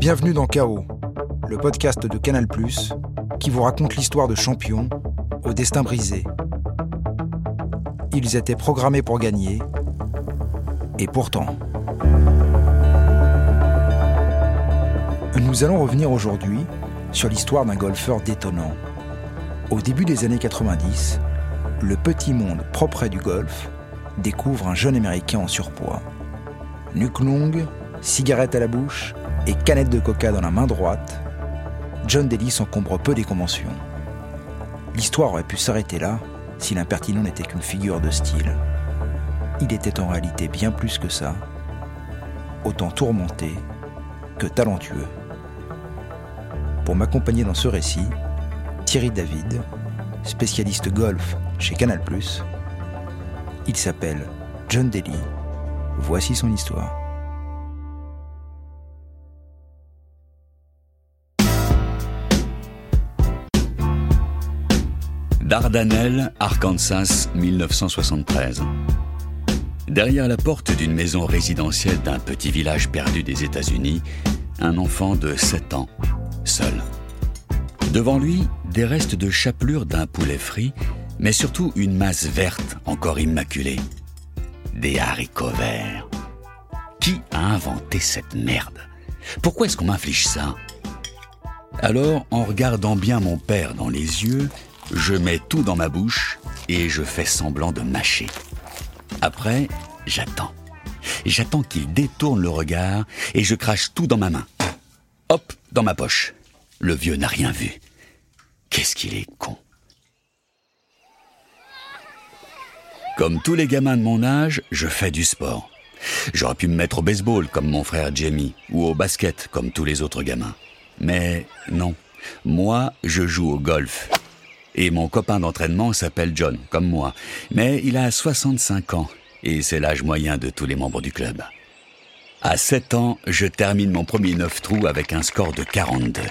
Bienvenue dans Chaos, le podcast de Canal ⁇ qui vous raconte l'histoire de champions au destin brisé. Ils étaient programmés pour gagner, et pourtant... Nous allons revenir aujourd'hui sur l'histoire d'un golfeur détonnant. Au début des années 90, le petit monde propre du golf découvre un jeune Américain en surpoids. Nuque longue, cigarette à la bouche et canette de coca dans la main droite, John Daly s'encombre peu des conventions. L'histoire aurait pu s'arrêter là si l'impertinent n'était qu'une figure de style. Il était en réalité bien plus que ça, autant tourmenté que talentueux. Pour m'accompagner dans ce récit, Thierry David, spécialiste golf chez Canal+, il s'appelle John Daly. Voici son histoire. Dardanelle, Arkansas, 1973. Derrière la porte d'une maison résidentielle d'un petit village perdu des États-Unis, un enfant de 7 ans, seul. Devant lui, des restes de chapelure d'un poulet frit, mais surtout une masse verte encore immaculée. Des haricots verts. Qui a inventé cette merde? Pourquoi est-ce qu'on m'inflige ça? Alors, en regardant bien mon père dans les yeux, je mets tout dans ma bouche et je fais semblant de mâcher. Après, j'attends. J'attends qu'il détourne le regard et je crache tout dans ma main. Hop, dans ma poche. Le vieux n'a rien vu. Qu'est-ce qu'il est con. Comme tous les gamins de mon âge, je fais du sport. J'aurais pu me mettre au baseball comme mon frère Jamie ou au basket comme tous les autres gamins. Mais non, moi je joue au golf et mon copain d'entraînement s'appelle John, comme moi. Mais il a 65 ans, et c'est l'âge moyen de tous les membres du club. À 7 ans, je termine mon premier 9 trous avec un score de 42.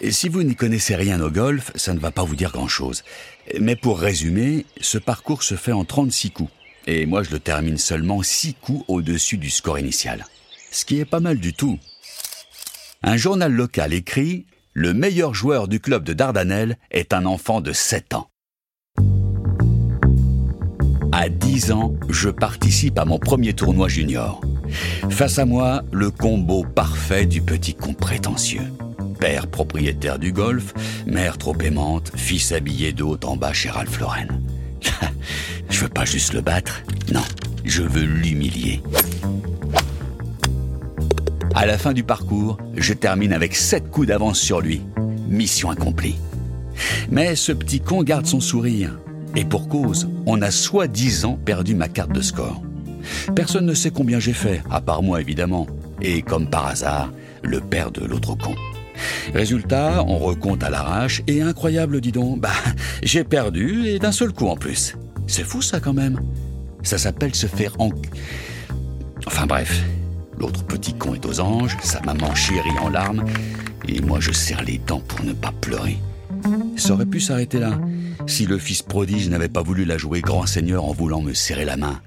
Et si vous n'y connaissez rien au golf, ça ne va pas vous dire grand-chose. Mais pour résumer, ce parcours se fait en 36 coups. Et moi, je le termine seulement 6 coups au-dessus du score initial. Ce qui est pas mal du tout. Un journal local écrit le meilleur joueur du club de Dardanelles est un enfant de 7 ans. À 10 ans, je participe à mon premier tournoi junior. Face à moi, le combo parfait du petit con prétentieux. Père propriétaire du golf, mère trop aimante, fils habillé de en bas chez Ralph Lauren. je veux pas juste le battre, non, je veux l'humilier. À la fin du parcours, je termine avec 7 coups d'avance sur lui. Mission accomplie. Mais ce petit con garde son sourire. Et pour cause, on a soi-disant perdu ma carte de score. Personne ne sait combien j'ai fait, à part moi évidemment. Et comme par hasard, le père de l'autre con. Résultat, on recompte à l'arrache et incroyable dis donc, bah j'ai perdu et d'un seul coup en plus. C'est fou ça quand même. Ça s'appelle se faire en... Enfin bref, L'autre petit con est aux anges, sa maman chérie en larmes, et moi je serre les dents pour ne pas pleurer. Ça aurait pu s'arrêter là, si le fils prodige n'avait pas voulu la jouer grand seigneur en voulant me serrer la main.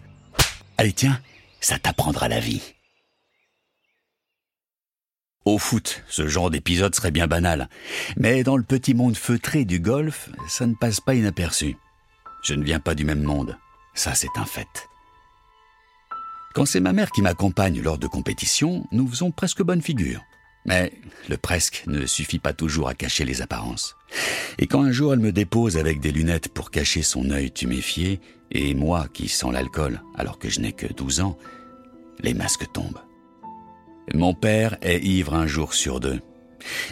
Allez tiens, ça t'apprendra la vie. Au foot, ce genre d'épisode serait bien banal, mais dans le petit monde feutré du golf, ça ne passe pas inaperçu. Je ne viens pas du même monde, ça c'est un fait. Quand c'est ma mère qui m'accompagne lors de compétitions, nous faisons presque bonne figure. Mais le presque ne suffit pas toujours à cacher les apparences. Et quand un jour elle me dépose avec des lunettes pour cacher son œil tuméfié, et moi qui sens l'alcool alors que je n'ai que 12 ans, les masques tombent. Mon père est ivre un jour sur deux,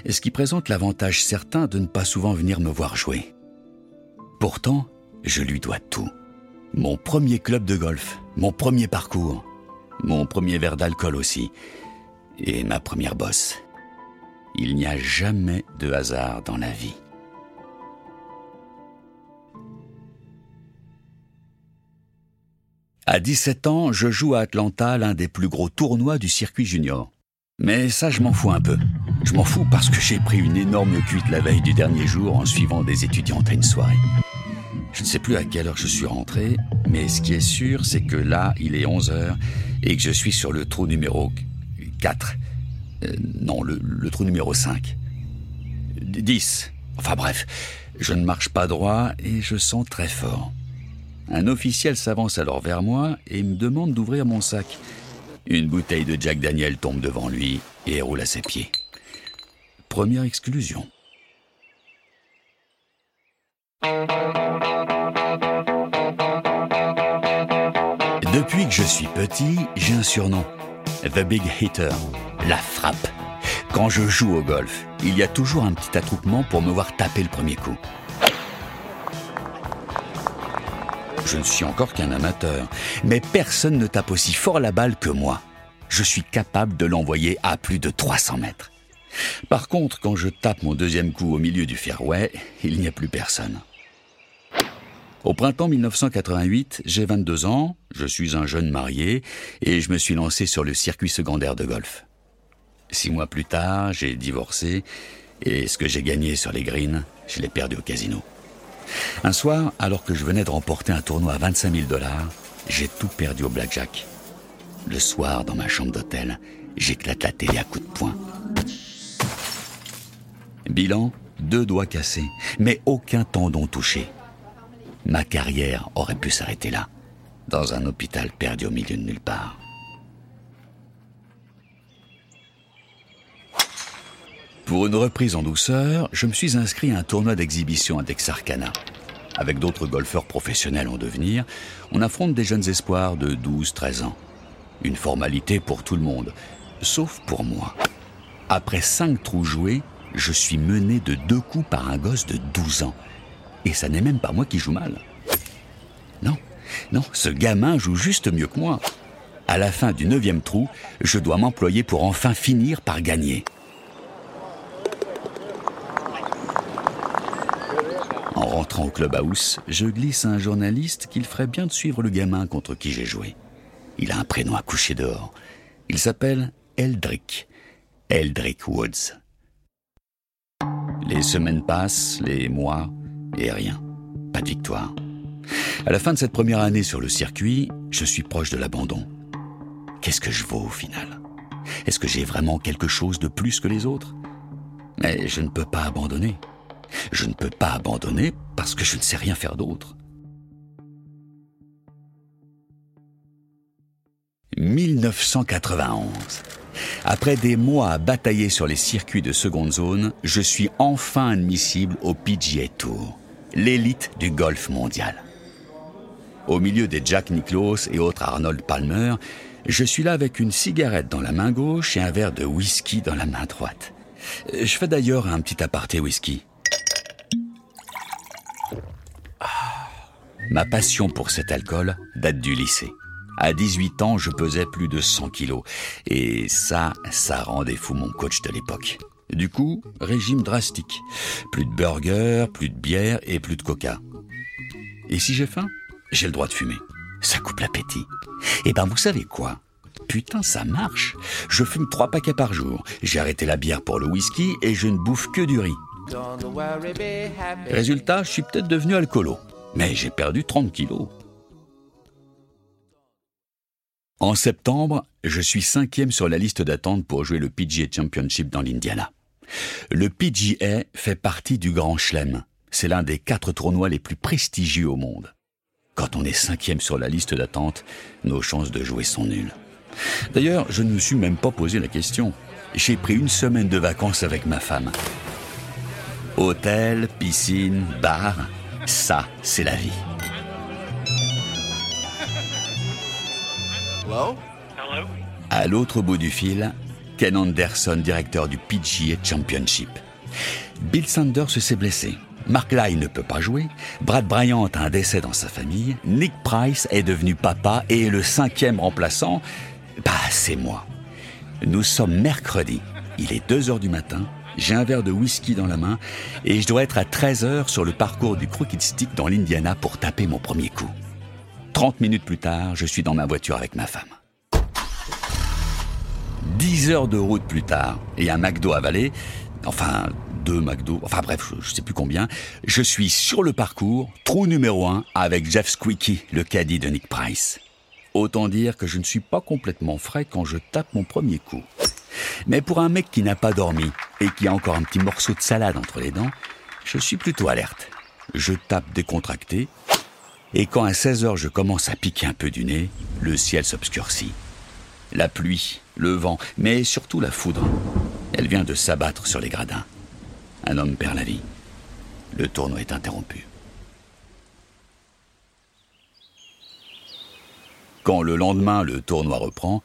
ce qui présente l'avantage certain de ne pas souvent venir me voir jouer. Pourtant, je lui dois tout. Mon premier club de golf, mon premier parcours, mon premier verre d'alcool aussi, et ma première bosse. Il n'y a jamais de hasard dans la vie. À 17 ans, je joue à Atlanta l'un des plus gros tournois du circuit junior. Mais ça, je m'en fous un peu. Je m'en fous parce que j'ai pris une énorme cuite la veille du dernier jour en suivant des étudiantes à une soirée. Je ne sais plus à quelle heure je suis rentré, mais ce qui est sûr, c'est que là, il est 11 heures et que je suis sur le trou numéro 4. Euh, non, le, le trou numéro 5. 10. Enfin bref, je ne marche pas droit et je sens très fort. Un officiel s'avance alors vers moi et me demande d'ouvrir mon sac. Une bouteille de Jack Daniel tombe devant lui et roule à ses pieds. Première exclusion. Depuis que je suis petit, j'ai un surnom. The Big Hitter. La frappe. Quand je joue au golf, il y a toujours un petit attroupement pour me voir taper le premier coup. Je ne suis encore qu'un amateur, mais personne ne tape aussi fort la balle que moi. Je suis capable de l'envoyer à plus de 300 mètres. Par contre, quand je tape mon deuxième coup au milieu du fairway, il n'y a plus personne. Au printemps 1988, j'ai 22 ans, je suis un jeune marié et je me suis lancé sur le circuit secondaire de golf. Six mois plus tard, j'ai divorcé et ce que j'ai gagné sur les greens, je l'ai perdu au casino. Un soir, alors que je venais de remporter un tournoi à 25 000 dollars, j'ai tout perdu au blackjack. Le soir, dans ma chambre d'hôtel, j'éclate la télé à coups de poing. Bilan, deux doigts cassés, mais aucun tendon touché. Ma carrière aurait pu s'arrêter là, dans un hôpital perdu au milieu de nulle part. Pour une reprise en douceur, je me suis inscrit à un tournoi d'exhibition à Texarkana. Avec d'autres golfeurs professionnels en devenir, on affronte des jeunes espoirs de 12-13 ans. Une formalité pour tout le monde, sauf pour moi. Après cinq trous joués, je suis mené de deux coups par un gosse de 12 ans. Et ça n'est même pas moi qui joue mal. Non, non, ce gamin joue juste mieux que moi. À la fin du neuvième trou, je dois m'employer pour enfin finir par gagner. En rentrant au clubhouse, je glisse un journaliste qu'il ferait bien de suivre le gamin contre qui j'ai joué. Il a un prénom à coucher dehors. Il s'appelle Eldrick. Eldrick Woods. Les semaines passent, les mois, et rien. Pas de victoire. À la fin de cette première année sur le circuit, je suis proche de l'abandon. Qu'est-ce que je vaux au final? Est-ce que j'ai vraiment quelque chose de plus que les autres? Mais je ne peux pas abandonner. Je ne peux pas abandonner parce que je ne sais rien faire d'autre. 1991. Après des mois à batailler sur les circuits de seconde zone, je suis enfin admissible au PGA Tour, l'élite du golf mondial. Au milieu des Jack Nicklaus et autres Arnold Palmer, je suis là avec une cigarette dans la main gauche et un verre de whisky dans la main droite. Je fais d'ailleurs un petit aparté whisky. Ma passion pour cet alcool date du lycée. À 18 ans, je pesais plus de 100 kilos. Et ça, ça rendait fou mon coach de l'époque. Du coup, régime drastique. Plus de burgers, plus de bière et plus de coca. Et si j'ai faim, j'ai le droit de fumer. Ça coupe l'appétit. Et ben vous savez quoi? Putain, ça marche. Je fume trois paquets par jour. J'ai arrêté la bière pour le whisky et je ne bouffe que du riz. Résultat, je suis peut-être devenu alcoolo. Mais j'ai perdu 30 kilos. En septembre, je suis cinquième sur la liste d'attente pour jouer le PGA Championship dans l'Indiana. Le PGA fait partie du Grand Chelem. C'est l'un des quatre tournois les plus prestigieux au monde. Quand on est cinquième sur la liste d'attente, nos chances de jouer sont nulles. D'ailleurs, je ne me suis même pas posé la question. J'ai pris une semaine de vacances avec ma femme. Hôtel, piscine, bar, ça, c'est la vie. Hello? À l'autre bout du fil, Ken Anderson, directeur du PGA Championship. Bill Sanders s'est blessé. Mark Lai ne peut pas jouer. Brad Bryant a un décès dans sa famille. Nick Price est devenu papa et le cinquième remplaçant, bah, c'est moi. Nous sommes mercredi. Il est 2 heures du matin. J'ai un verre de whisky dans la main et je dois être à 13 heures sur le parcours du Crooked Stick dans l'Indiana pour taper mon premier coup. 30 minutes plus tard, je suis dans ma voiture avec ma femme. 10 heures de route plus tard, et un McDo avalé, enfin deux McDo, enfin bref, je, sais plus combien, je suis sur le parcours, trou numéro 1, avec Jeff Squeaky, le caddie de Nick Price. Autant dire que je ne suis pas complètement frais quand je tape mon premier coup. Mais pour un mec qui n'a pas dormi et qui a encore un petit morceau de salade entre les dents, je suis plutôt alerte. Je tape décontracté, et quand à 16 heures je commence à piquer un peu du nez, le ciel s'obscurcit. La pluie, le vent, mais surtout la foudre. Elle vient de s'abattre sur les gradins. Un homme perd la vie. Le tournoi est interrompu. Quand le lendemain le tournoi reprend,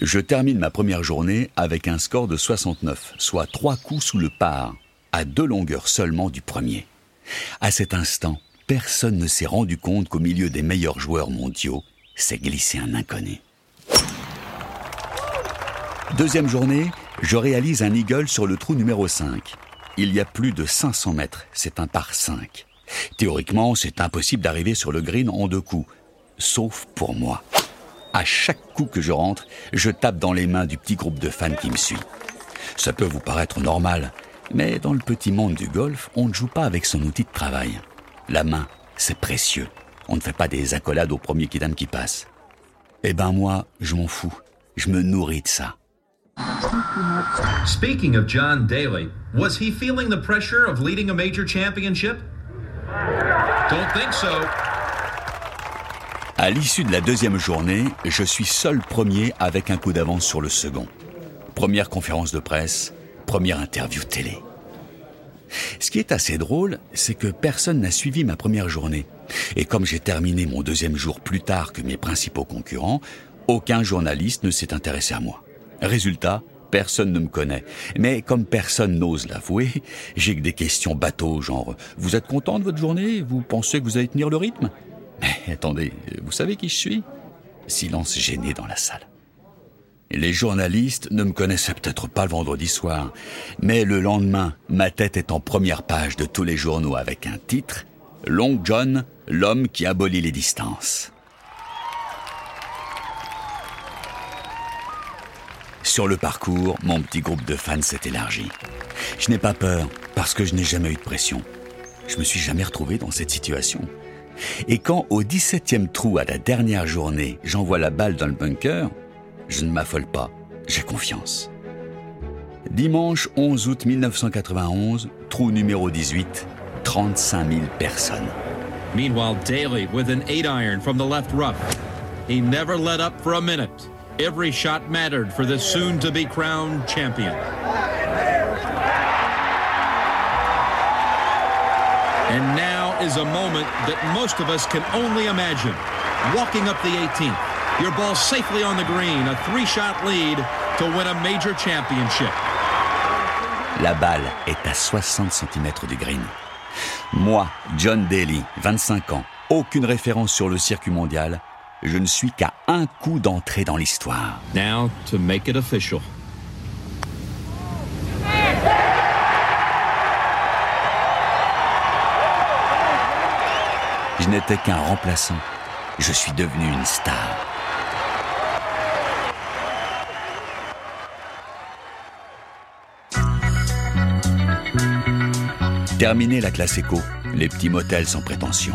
je termine ma première journée avec un score de 69, soit trois coups sous le par, à deux longueurs seulement du premier. À cet instant, personne ne s'est rendu compte qu'au milieu des meilleurs joueurs mondiaux s'est glissé un inconnu. Deuxième journée, je réalise un eagle sur le trou numéro 5. Il y a plus de 500 mètres, c'est un par 5. Théoriquement, c'est impossible d'arriver sur le green en deux coups, sauf pour moi. À chaque coup que je rentre, je tape dans les mains du petit groupe de fans qui me suit. Ça peut vous paraître normal, mais dans le petit monde du golf, on ne joue pas avec son outil de travail. La main, c'est précieux. On ne fait pas des accolades au premier kidam qui passe. Eh ben moi, je m'en fous. Je me nourris de ça. Speaking of John Daly, was he feeling the pressure of leading a major championship? Don't think so. À l'issue de la deuxième journée, je suis seul premier avec un coup d'avance sur le second. Première conférence de presse, première interview télé. Ce qui est assez drôle, c'est que personne n'a suivi ma première journée. Et comme j'ai terminé mon deuxième jour plus tard que mes principaux concurrents, aucun journaliste ne s'est intéressé à moi. Résultat, personne ne me connaît. Mais comme personne n'ose l'avouer, j'ai que des questions bateaux, genre Vous êtes content de votre journée? Vous pensez que vous allez tenir le rythme? Mais attendez, vous savez qui je suis? Silence gêné dans la salle. Les journalistes ne me connaissaient peut-être pas le vendredi soir, mais le lendemain, ma tête est en première page de tous les journaux avec un titre Long John, l'homme qui abolit les distances. Sur le parcours, mon petit groupe de fans s'est élargi. Je n'ai pas peur parce que je n'ai jamais eu de pression. Je me suis jamais retrouvé dans cette situation. Et quand au 17e trou à la dernière journée, j'envoie la balle dans le bunker, je ne m'affole pas, j'ai confiance. Dimanche 11 août 1991, trou numéro 18, 35 000 personnes. Meanwhile, Daly with an 8 iron from the left rough. He never let up for a minute. Every shot mattered for the soon to be crowned champion. And now is a moment that most of us can only imagine. Walking up the 18th, your ball safely on the green, a three shot lead to win a major championship. La balle est à 60 cm du green. Moi, John Daly, 25 ans, aucune référence sur le circuit mondial, je ne suis qu'à un coup d'entrée dans l'histoire. Now to make it official. Je n'étais qu'un remplaçant. Je suis devenu une star. Terminé la classe éco, les petits motels sans prétention.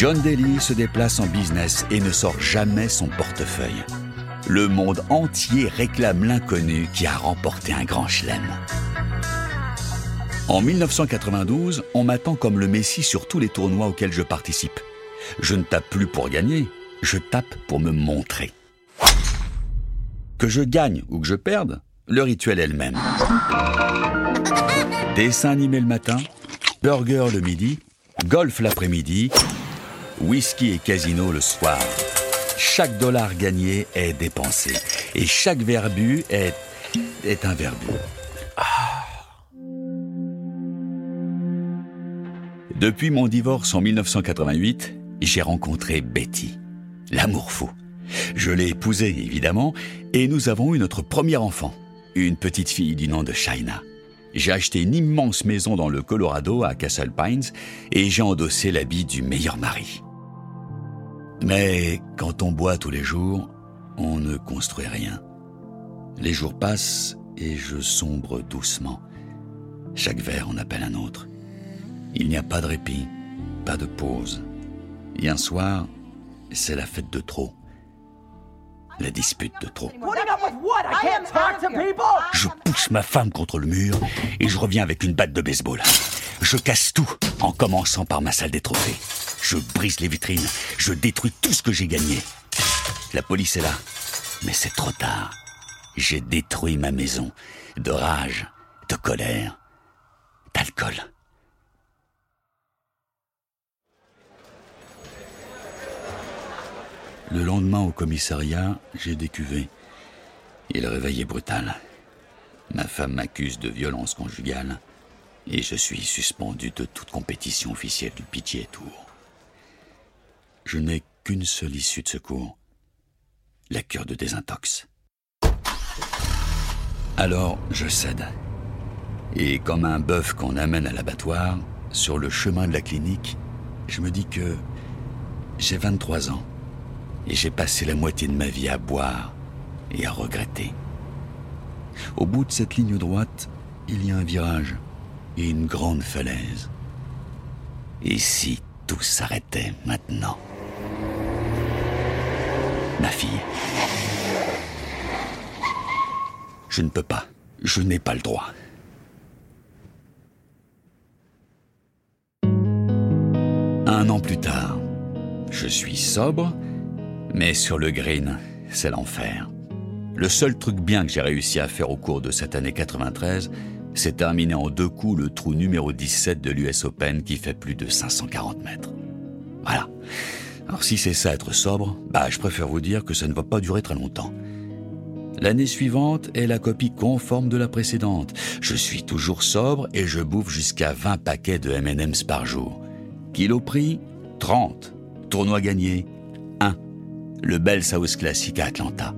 John Daly se déplace en business et ne sort jamais son portefeuille. Le monde entier réclame l'inconnu qui a remporté un grand chelem. En 1992, on m'attend comme le Messie sur tous les tournois auxquels je participe. Je ne tape plus pour gagner, je tape pour me montrer. Que je gagne ou que je perde, le rituel est le même. Dessin animé le matin, burger le midi, golf l'après-midi, whisky et casino le soir. Chaque dollar gagné est dépensé et chaque verbu est, est un verbu. Depuis mon divorce en 1988, j'ai rencontré Betty, l'amour fou. Je l'ai épousée, évidemment, et nous avons eu notre premier enfant, une petite fille du nom de Shaina. J'ai acheté une immense maison dans le Colorado, à Castle Pines, et j'ai endossé l'habit du meilleur mari. Mais quand on boit tous les jours, on ne construit rien. Les jours passent et je sombre doucement. Chaque verre en appelle un autre. Il n'y a pas de répit, pas de pause. Et un soir, c'est la fête de trop. La dispute de trop. Je pousse ma femme contre le mur et je reviens avec une batte de baseball. Je casse tout en commençant par ma salle des trophées. Je brise les vitrines, je détruis tout ce que j'ai gagné. La police est là, mais c'est trop tard. J'ai détruit ma maison de rage, de colère, d'alcool. Le lendemain au commissariat, j'ai décuvé. Et le réveil brutal. Ma femme m'accuse de violence conjugale et je suis suspendu de toute compétition officielle du PGA Tour. Je n'ai qu'une seule issue de secours, la cure de désintox. Alors je cède. Et comme un bœuf qu'on amène à l'abattoir, sur le chemin de la clinique, je me dis que j'ai 23 ans et j'ai passé la moitié de ma vie à boire et à regretter. Au bout de cette ligne droite, il y a un virage et une grande falaise. Et si tout s'arrêtait maintenant? Ma fille. Je ne peux pas. Je n'ai pas le droit. Un an plus tard, je suis sobre mais sur le green, c'est l'enfer. Le seul truc bien que j'ai réussi à faire au cours de cette année 93, c'est terminer en deux coups le trou numéro 17 de l'US Open qui fait plus de 540 mètres. Voilà. Alors si c'est ça être sobre, bah je préfère vous dire que ça ne va pas durer très longtemps. L'année suivante est la copie conforme de la précédente. Je suis toujours sobre et je bouffe jusqu'à 20 paquets de M&M's par jour. Kilo prix 30. Tournoi gagné le Bell South Classic à Atlanta.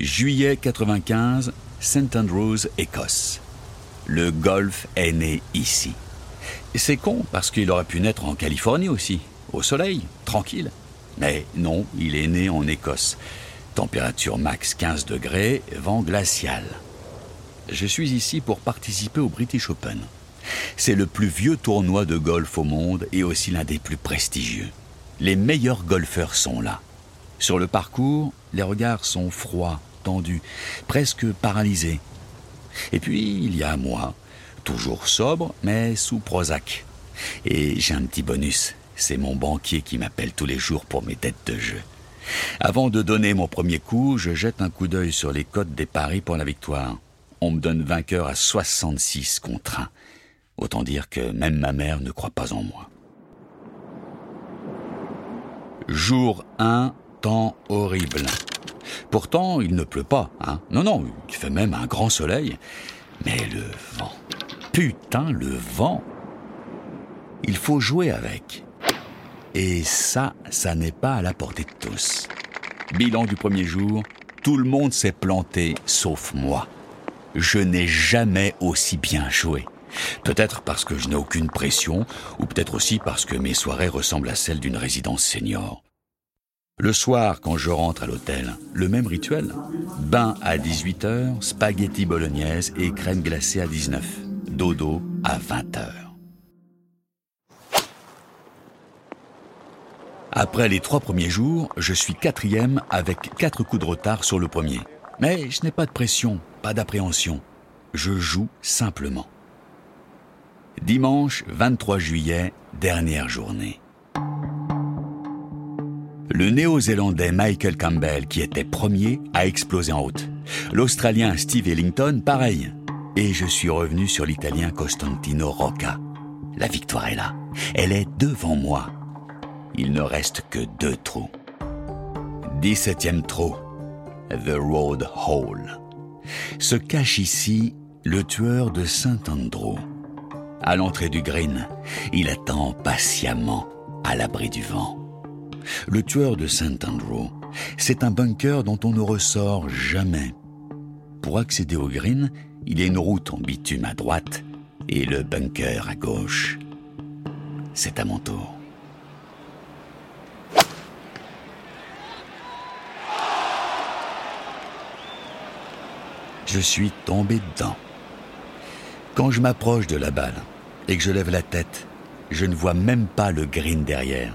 Juillet 95, St Andrews, Écosse. Le golf est né ici. C'est con parce qu'il aurait pu naître en Californie aussi, au soleil, tranquille. Mais non, il est né en Écosse. Température max 15 degrés, vent glacial je suis ici pour participer au British Open. C'est le plus vieux tournoi de golf au monde et aussi l'un des plus prestigieux. Les meilleurs golfeurs sont là. Sur le parcours, les regards sont froids, tendus, presque paralysés. Et puis, il y a moi, toujours sobre, mais sous Prozac. Et j'ai un petit bonus, c'est mon banquier qui m'appelle tous les jours pour mes dettes de jeu. Avant de donner mon premier coup, je jette un coup d'œil sur les codes des paris pour la victoire on me donne vainqueur à 66 contre 1. Autant dire que même ma mère ne croit pas en moi. Jour 1, temps horrible. Pourtant, il ne pleut pas, hein. Non, non, il fait même un grand soleil. Mais le vent. Putain, le vent. Il faut jouer avec. Et ça, ça n'est pas à la portée de tous. Bilan du premier jour, tout le monde s'est planté, sauf moi je n'ai jamais aussi bien joué. Peut-être parce que je n'ai aucune pression, ou peut-être aussi parce que mes soirées ressemblent à celles d'une résidence senior. Le soir, quand je rentre à l'hôtel, le même rituel. Bain à 18h, spaghetti bolognaise et crème glacée à 19. Dodo à 20h. Après les trois premiers jours, je suis quatrième avec quatre coups de retard sur le premier. Mais je n'ai pas de pression, pas d'appréhension. Je joue simplement. Dimanche 23 juillet, dernière journée. Le néo-zélandais Michael Campbell, qui était premier, a explosé en route. L'Australien Steve Ellington, pareil. Et je suis revenu sur l'Italien Costantino Rocca. La victoire est là. Elle est devant moi. Il ne reste que deux trous. 17e trou. The Road Hole. Se cache ici le tueur de Saint-Andrew. À l'entrée du green, il attend patiemment à l'abri du vent. Le tueur de Saint-Andrew, c'est un bunker dont on ne ressort jamais. Pour accéder au green, il y a une route en bitume à droite et le bunker à gauche. C'est à mon tour. Je suis tombé dedans. Quand je m'approche de la balle, et que je lève la tête, je ne vois même pas le green derrière.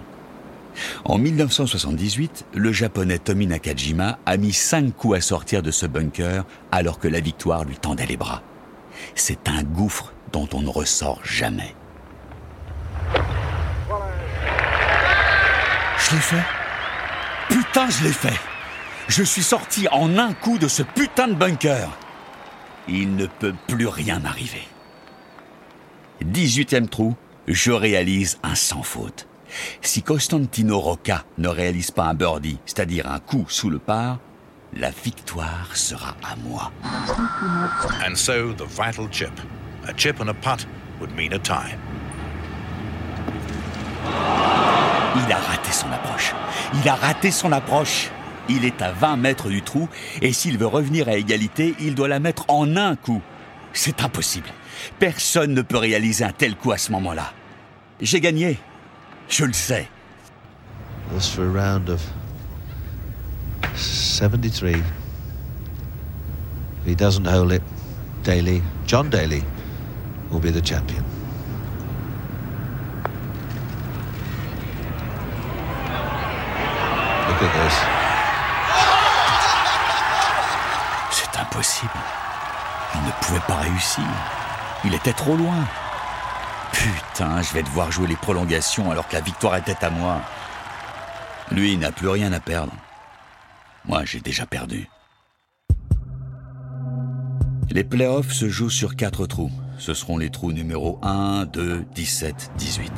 En 1978, le japonais Tomi Nakajima a mis cinq coups à sortir de ce bunker alors que la victoire lui tendait les bras. C'est un gouffre dont on ne ressort jamais. Je l'ai fait Putain, je l'ai fait Je suis sorti en un coup de ce putain de bunker Il ne peut plus rien m'arriver. 18e trou, je réalise un sans faute. Si Costantino Rocca ne réalise pas un birdie, c'est-à-dire un coup sous le par, la victoire sera à moi. And so the vital chip. A chip and a putt would mean a tie. Il a raté son approche. Il a raté son approche. Il est à 20 mètres du trou et s'il veut revenir à égalité, il doit la mettre en un coup. C'est impossible. Personne ne peut réaliser un tel coup à ce moment-là. J'ai gagné. Je le sais. This for a round of 73. If he doesn't hold it, Daly, John Daly, will be the champion. Look at this. C'est impossible. Il ne pouvait pas réussir. Il était trop loin. Putain, je vais devoir jouer les prolongations alors que la victoire était à moi. Lui n'a plus rien à perdre. Moi, j'ai déjà perdu. Les playoffs se jouent sur quatre trous. Ce seront les trous numéro 1, 2, 17, 18.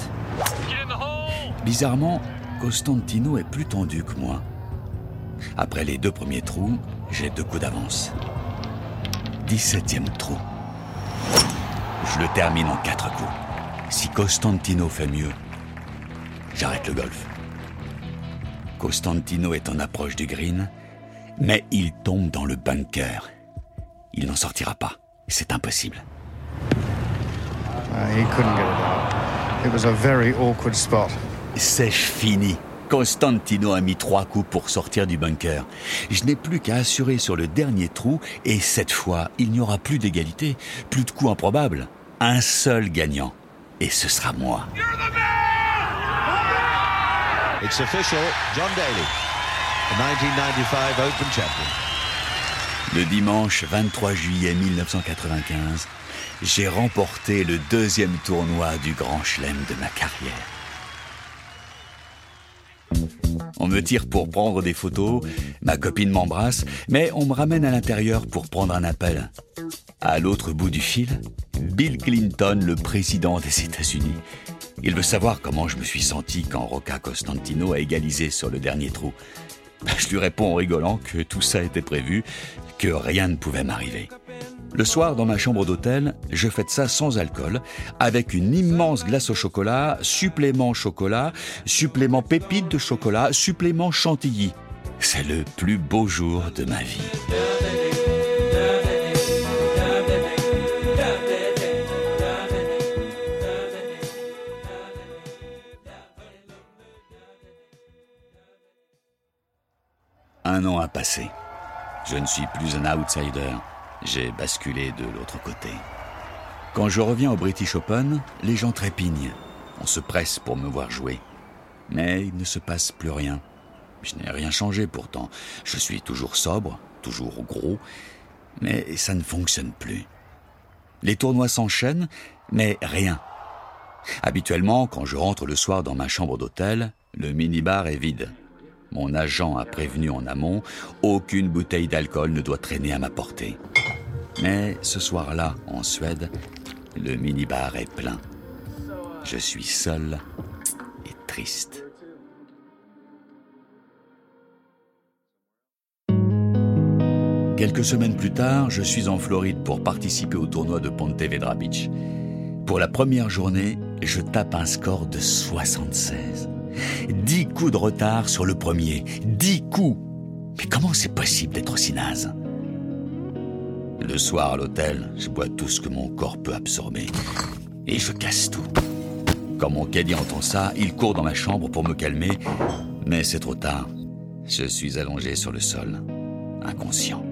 Bizarrement, Costantino est plus tendu que moi. Après les deux premiers trous, j'ai deux coups d'avance. 17e trou. Je le termine en quatre coups. Si Costantino fait mieux, j'arrête le golf. Costantino est en approche du green, mais il tombe dans le bunker. Il n'en sortira pas. C'est impossible. He couldn't get it out. It was a very awkward spot. C'est fini. Costantino a mis trois coups pour sortir du bunker. Je n'ai plus qu'à assurer sur le dernier trou et cette fois, il n'y aura plus d'égalité, plus de coups improbables. Un seul gagnant. Et ce sera moi. It's official, John Daly, the 1995 Open champion. Le dimanche 23 juillet 1995, j'ai remporté le deuxième tournoi du Grand Chelem de ma carrière. On me tire pour prendre des photos, ma copine m'embrasse, mais on me ramène à l'intérieur pour prendre un appel. À l'autre bout du fil, Bill Clinton, le président des États-Unis. Il veut savoir comment je me suis senti quand Rocca Costantino a égalisé sur le dernier trou. Je lui réponds en rigolant que tout ça était prévu, que rien ne pouvait m'arriver. Le soir, dans ma chambre d'hôtel, je fête ça sans alcool, avec une immense glace au chocolat, supplément chocolat, supplément pépite de chocolat, supplément chantilly. C'est le plus beau jour de ma vie. Un an a passé. Je ne suis plus un outsider. J'ai basculé de l'autre côté. Quand je reviens au British Open, les gens trépignent. On se presse pour me voir jouer. Mais il ne se passe plus rien. Je n'ai rien changé pourtant. Je suis toujours sobre, toujours gros, mais ça ne fonctionne plus. Les tournois s'enchaînent, mais rien. Habituellement, quand je rentre le soir dans ma chambre d'hôtel, le minibar est vide. Mon agent a prévenu en amont, aucune bouteille d'alcool ne doit traîner à ma portée. Mais ce soir-là, en Suède, le minibar est plein. Je suis seul et triste. Quelques semaines plus tard, je suis en Floride pour participer au tournoi de Ponte Vedra Beach. Pour la première journée, je tape un score de 76. 10 coups de retard sur le premier. 10 coups Mais comment c'est possible d'être aussi naze? Le soir à l'hôtel, je bois tout ce que mon corps peut absorber. Et je casse tout. Quand mon caddie entend ça, il court dans ma chambre pour me calmer. Mais c'est trop tard. Je suis allongé sur le sol, inconscient.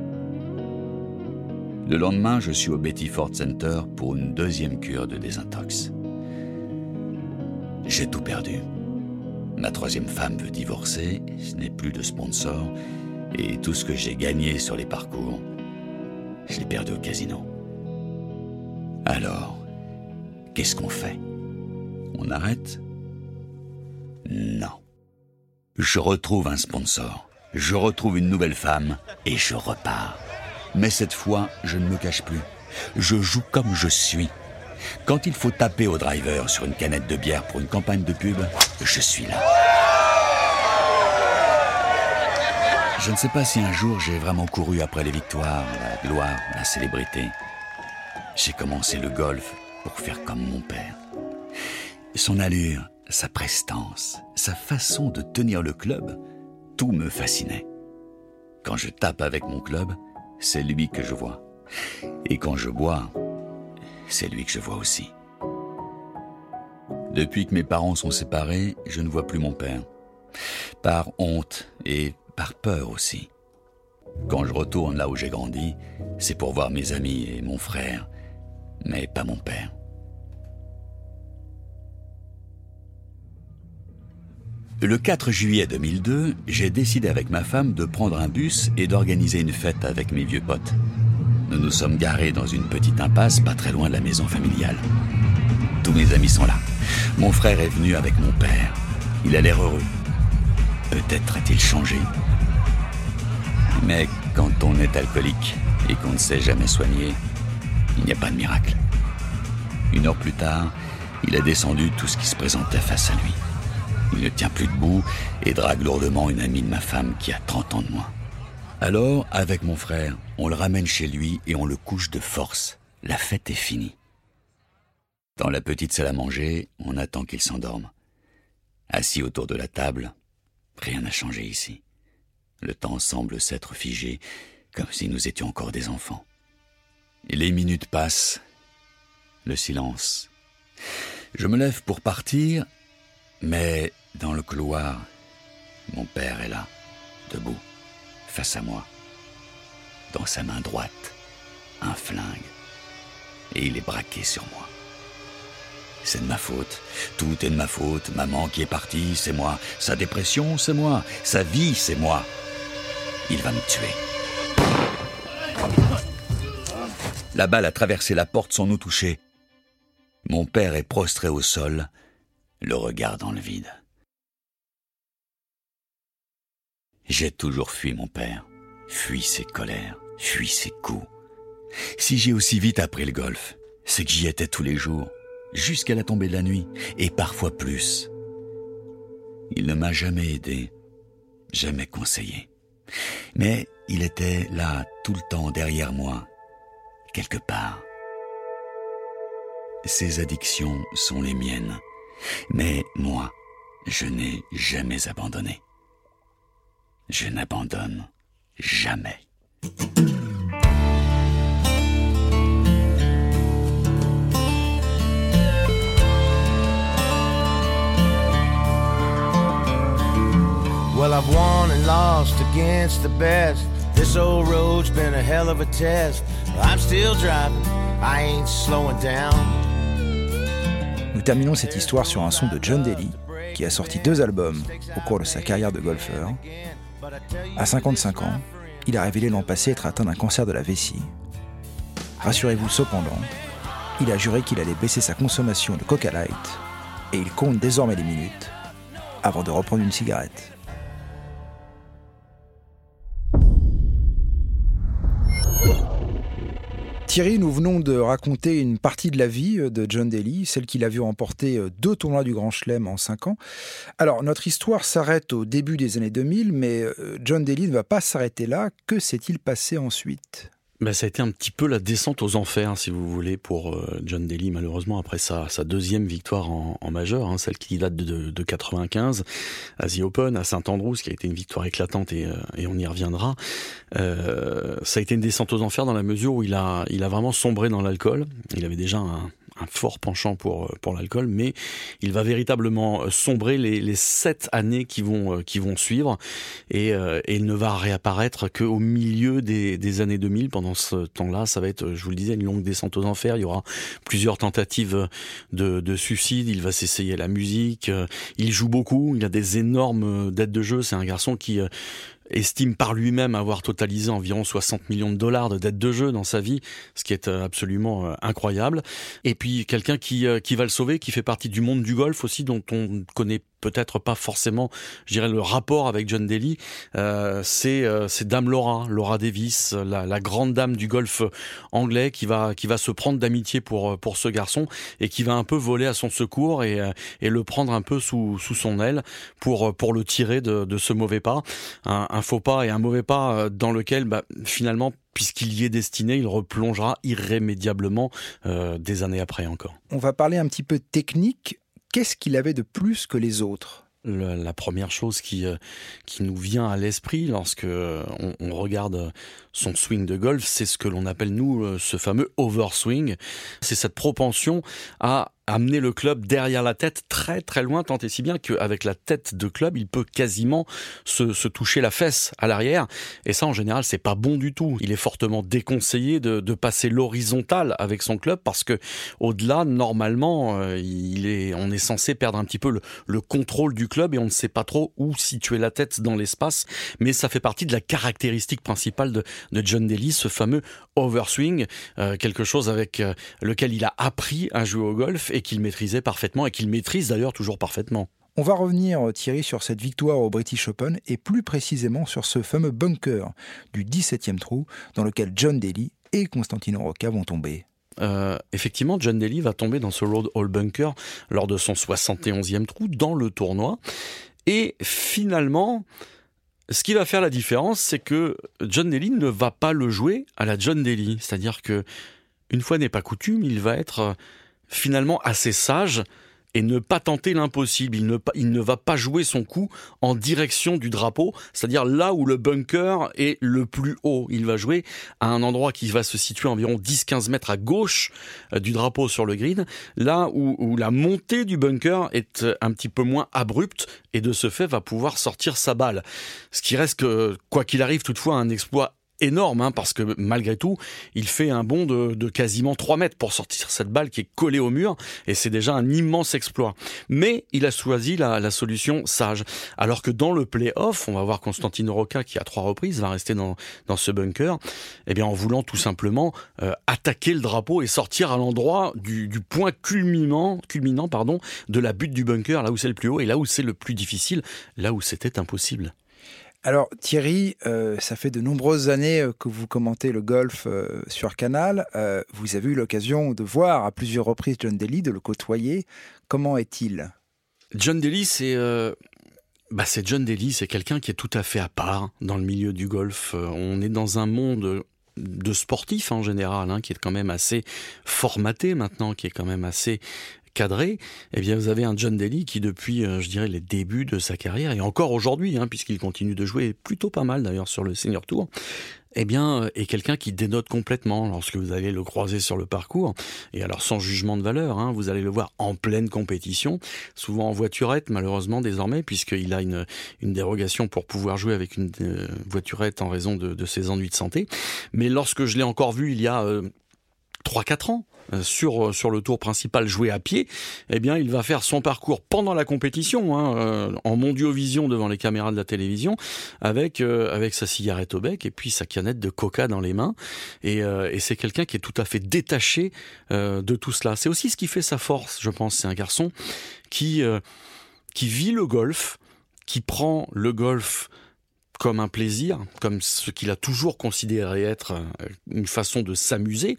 Le lendemain, je suis au Betty Ford Center pour une deuxième cure de désintox. j'ai tout perdu. Ma troisième femme veut divorcer, ce n'est plus de sponsor, et tout ce que j'ai gagné sur les parcours, je l'ai perdu au casino. Alors, qu'est-ce qu'on fait? On arrête? Non. Je retrouve un sponsor, je retrouve une nouvelle femme, et je repars. Mais cette fois, je ne me cache plus. Je joue comme je suis. Quand il faut taper au driver sur une canette de bière pour une campagne de pub, je suis là. Je ne sais pas si un jour j'ai vraiment couru après les victoires, la gloire, la célébrité. J'ai commencé le golf pour faire comme mon père. Son allure, sa prestance, sa façon de tenir le club, tout me fascinait. Quand je tape avec mon club, c'est lui que je vois. Et quand je bois, c'est lui que je vois aussi. Depuis que mes parents sont séparés, je ne vois plus mon père. Par honte et par peur aussi. Quand je retourne là où j'ai grandi, c'est pour voir mes amis et mon frère, mais pas mon père. Le 4 juillet 2002, j'ai décidé avec ma femme de prendre un bus et d'organiser une fête avec mes vieux potes. Nous nous sommes garés dans une petite impasse pas très loin de la maison familiale. Tous mes amis sont là. Mon frère est venu avec mon père. Il a l'air heureux. Peut-être a-t-il changé. Mais quand on est alcoolique et qu'on ne sait jamais soigner, il n'y a pas de miracle. Une heure plus tard, il a descendu tout ce qui se présentait face à lui. Il ne tient plus debout et drague lourdement une amie de ma femme qui a 30 ans de moins. Alors, avec mon frère, on le ramène chez lui et on le couche de force. La fête est finie. Dans la petite salle à manger, on attend qu'il s'endorme. Assis autour de la table, rien n'a changé ici. Le temps semble s'être figé, comme si nous étions encore des enfants. les minutes passent, le silence. Je me lève pour partir, mais dans le couloir, mon père est là, debout, face à moi. Dans sa main droite, un flingue. Et il est braqué sur moi. C'est de ma faute. Tout est de ma faute. Maman qui est partie, c'est moi. Sa dépression, c'est moi. Sa vie, c'est moi. Il va me tuer. La balle a traversé la porte sans nous toucher. Mon père est prostré au sol, le regard dans le vide. J'ai toujours fui mon père, fui ses colères, fui ses coups. Si j'ai aussi vite appris le golf, c'est que j'y étais tous les jours, jusqu'à la tombée de la nuit, et parfois plus. Il ne m'a jamais aidé, jamais conseillé. Mais il était là tout le temps derrière moi, quelque part. Ses addictions sont les miennes, mais moi, je n'ai jamais abandonné je n'abandonne jamais. Well, I've won and lost against the best. This old road's been a hell of a test. I'm still driving, I ain't slowing down. Nous terminons cette histoire sur un son de John Daly, qui a sorti deux albums au cours de sa carrière de golfeur à 55 ans, il a révélé l'an passé être atteint d'un cancer de la vessie. Rassurez-vous cependant, il a juré qu'il allait baisser sa consommation de Coca Light et il compte désormais les minutes avant de reprendre une cigarette. Thierry, nous venons de raconter une partie de la vie euh, de John Daly, celle qu'il a vu remporter euh, deux tournois du Grand Chelem en cinq ans. Alors, notre histoire s'arrête au début des années 2000, mais euh, John Daly ne va pas s'arrêter là. Que s'est-il passé ensuite? Ben, ça a été un petit peu la descente aux enfers, si vous voulez, pour euh, John Daly, malheureusement, après sa, sa deuxième victoire en, en majeur, hein, celle qui date de, de 95, à The Open, à Saint-Andrews, qui a été une victoire éclatante et, euh, et on y reviendra. Euh, ça a été une descente aux enfers dans la mesure où il a, il a vraiment sombré dans l'alcool. Il avait déjà un, un fort penchant pour euh, pour l'alcool, mais il va véritablement sombrer les, les sept années qui vont qui vont suivre et, il ne va réapparaître qu'au milieu des, des années 2000. Pendant ce temps-là, ça va être, je vous le disais, une longue descente aux enfers. Il y aura plusieurs tentatives de, de suicide. Il va s'essayer à la musique. Il joue beaucoup. Il a des énormes dettes de jeu. C'est un garçon qui estime par lui-même avoir totalisé environ 60 millions de dollars de dettes de jeu dans sa vie, ce qui est euh, absolument euh, incroyable. Et puis quelqu'un qui, euh, qui va le sauver, qui fait partie du monde du golf aussi, dont on connaît peut-être pas forcément, je dirais, le rapport avec John Daly, euh, c'est euh, Dame Laura, Laura Davis, la, la, grande dame du golf anglais, qui va qui va se prendre d'amitié pour pour ce garçon et qui va un peu voler à son secours et euh, et le prendre un peu sous sous son aile pour pour le tirer de, de ce mauvais pas, un, un, faux pas et un mauvais pas euh, dans lequel bah, finalement puisqu'il y est destiné, il replongera irrémédiablement euh, des années après encore. On va parler un petit peu technique qu'est-ce qu'il avait de plus que les autres? La première chose qui, euh, qui nous vient à l'esprit lorsque euh, on, regarde son swing de golf, c'est ce que l'on appelle nous euh, ce fameux overswing. C'est cette propension à amener le club derrière la tête très très loin, tant et si bien qu'avec la tête de club, il peut quasiment se, se toucher la fesse à l'arrière. Et ça, en général, c'est pas bon du tout. Il est fortement déconseillé de, de passer l'horizontale avec son club parce que au-delà, normalement, euh, il est, on est censé perdre un petit peu le, le contrôle du club et on ne sait pas trop où situer la tête dans l'espace. Mais ça fait partie de la caractéristique principale de, de John Daly, ce fameux overswing, euh, quelque chose avec euh, lequel il a appris à jouer au golf et qu'il maîtrisait parfaitement et qu'il maîtrise d'ailleurs toujours parfaitement. On va revenir, euh, Thierry, sur cette victoire au British Open et plus précisément sur ce fameux bunker du 17e trou dans lequel John Daly et Constantino Rocca vont tomber. Euh, effectivement, John Daly va tomber dans ce Road Hall Bunker lors de son 71e trou dans le tournoi. Et finalement, ce qui va faire la différence, c'est que John Daly ne va pas le jouer à la John Daly. C'est-à-dire que, une fois n'est pas coutume, il va être finalement assez sage et ne pas tenter l'impossible. Il ne, va pas jouer son coup en direction du drapeau, c'est-à-dire là où le bunker est le plus haut. Il va jouer à un endroit qui va se situer environ 10-15 mètres à gauche euh, du drapeau sur le green, là où, où, la montée du bunker est euh, un petit peu moins abrupte et de ce fait va pouvoir sortir sa balle. Ce qui reste que, quoi qu'il arrive toutefois, un exploit énorme, hein, parce que malgré tout, il fait un bond de, de, quasiment 3 mètres pour sortir cette balle qui est collée au mur, et c'est déjà un immense exploit. Mais il a choisi la, la solution sage. Alors que dans le play-off, on va voir Constantino Rocca qui à trois reprises va rester dans, dans ce bunker, eh bien en voulant tout simplement euh, attaquer le drapeau et sortir à l'endroit du, du, point culminant, culminant pardon, de la butte du bunker, là où c'est le plus haut et là où c'est le plus difficile, là où c'était impossible. Alors Thierry, euh, ça fait de nombreuses années euh, que vous commentez le golf euh, sur Canal. Vous avez eu l'occasion de voir à plusieurs reprises John Daly, de le côtoyer. Comment est-il? John Daly, c'est bah c'est John Daly, c'est quelqu'un qui est tout à fait à part dans le milieu du golf. on est dans un monde de sportifs en général, hein, qui est quand même assez formaté maintenant, qui est quand même assez cadré, eh bien vous avez un John Daly qui depuis, euh, je dirais, les débuts de sa carrière, et encore aujourd'hui, hein, puisqu'il continue de jouer plutôt pas mal d'ailleurs sur le Senior Tour, eh bien, euh, est quelqu'un qui dénote complètement lorsque vous allez le croiser sur le parcours. Et alors, sans jugement de valeur, hein, vous allez le voir en pleine compétition, souvent en voiturette, malheureusement désormais, puisqu'il a une, une dérogation pour pouvoir jouer avec une euh, voiturette en raison de, de, ses ennuis de santé. Mais lorsque je l'ai encore vu il y a euh, 3-4 ans, euh, sur euh, sur le tour principal joué à pied, eh bien il va faire son parcours pendant la compétition, hein, euh, en mondiovision devant les caméras de la télévision, avec euh, avec sa cigarette au bec et puis sa canette de coca dans les mains. Et, euh, et c'est quelqu'un qui est tout à fait détaché euh, de tout cela. C'est aussi ce qui fait sa force, je pense. C'est un garçon qui qui vit le golf, qui prend le golf comme un plaisir, comme ce qu'il a toujours considéré être une façon de s'amuser,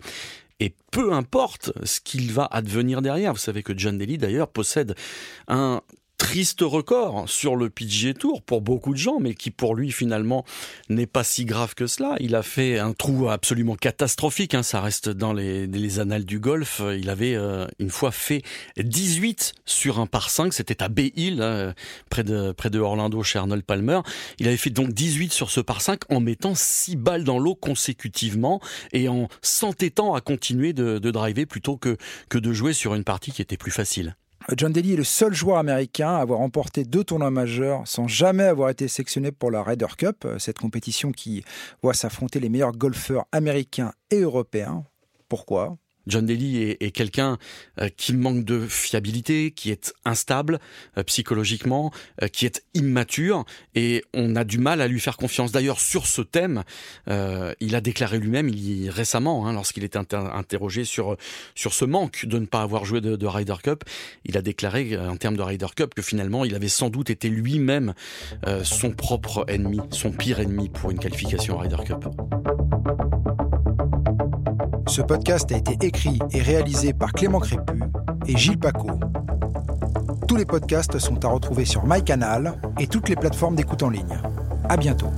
et peu importe ce qu'il va advenir derrière. Vous savez que John Daly, d'ailleurs, possède un triste record sur le PGA Tour pour beaucoup de gens, mais qui pour lui finalement n'est pas si grave que cela. Il a fait un trou absolument catastrophique, hein, ça reste dans les, les, annales du golf. Il avait euh, une fois fait 18 sur un par 5, c'était à Bay Hill, hein, près, de, près de Orlando chez Arnold Palmer. Il avait fait donc 18 sur ce par 5 en mettant 6 balles dans l'eau consécutivement et en s'entêtant à continuer de, de driver plutôt que, que de jouer sur une partie qui était plus facile. John Daly est le seul joueur américain à avoir remporté deux tournois majeurs sans jamais avoir été sélectionné pour la Ryder Cup, cette compétition qui voit s'affronter les meilleurs golfeurs américains et européens. Pourquoi? John Daly est, quelqu'un euh, qui manque de fiabilité, qui est instable euh, psychologiquement, euh, qui est immature, et on a du mal à lui faire confiance. D'ailleurs, sur ce thème, il a déclaré lui-même récemment, hein, lorsqu'il était interrogé sur sur ce manque de ne pas avoir joué de, de Ryder Cup, il a déclaré en termes de Ryder Cup que finalement, il avait sans doute été lui-même son propre ennemi, son pire ennemi pour une qualification Ryder Cup. Ce podcast a été écrit et réalisé par Clément Crépu et Gilles Paco. Tous les podcasts sont à retrouver sur MyCanal et toutes les plateformes d'écoute en ligne. À bientôt.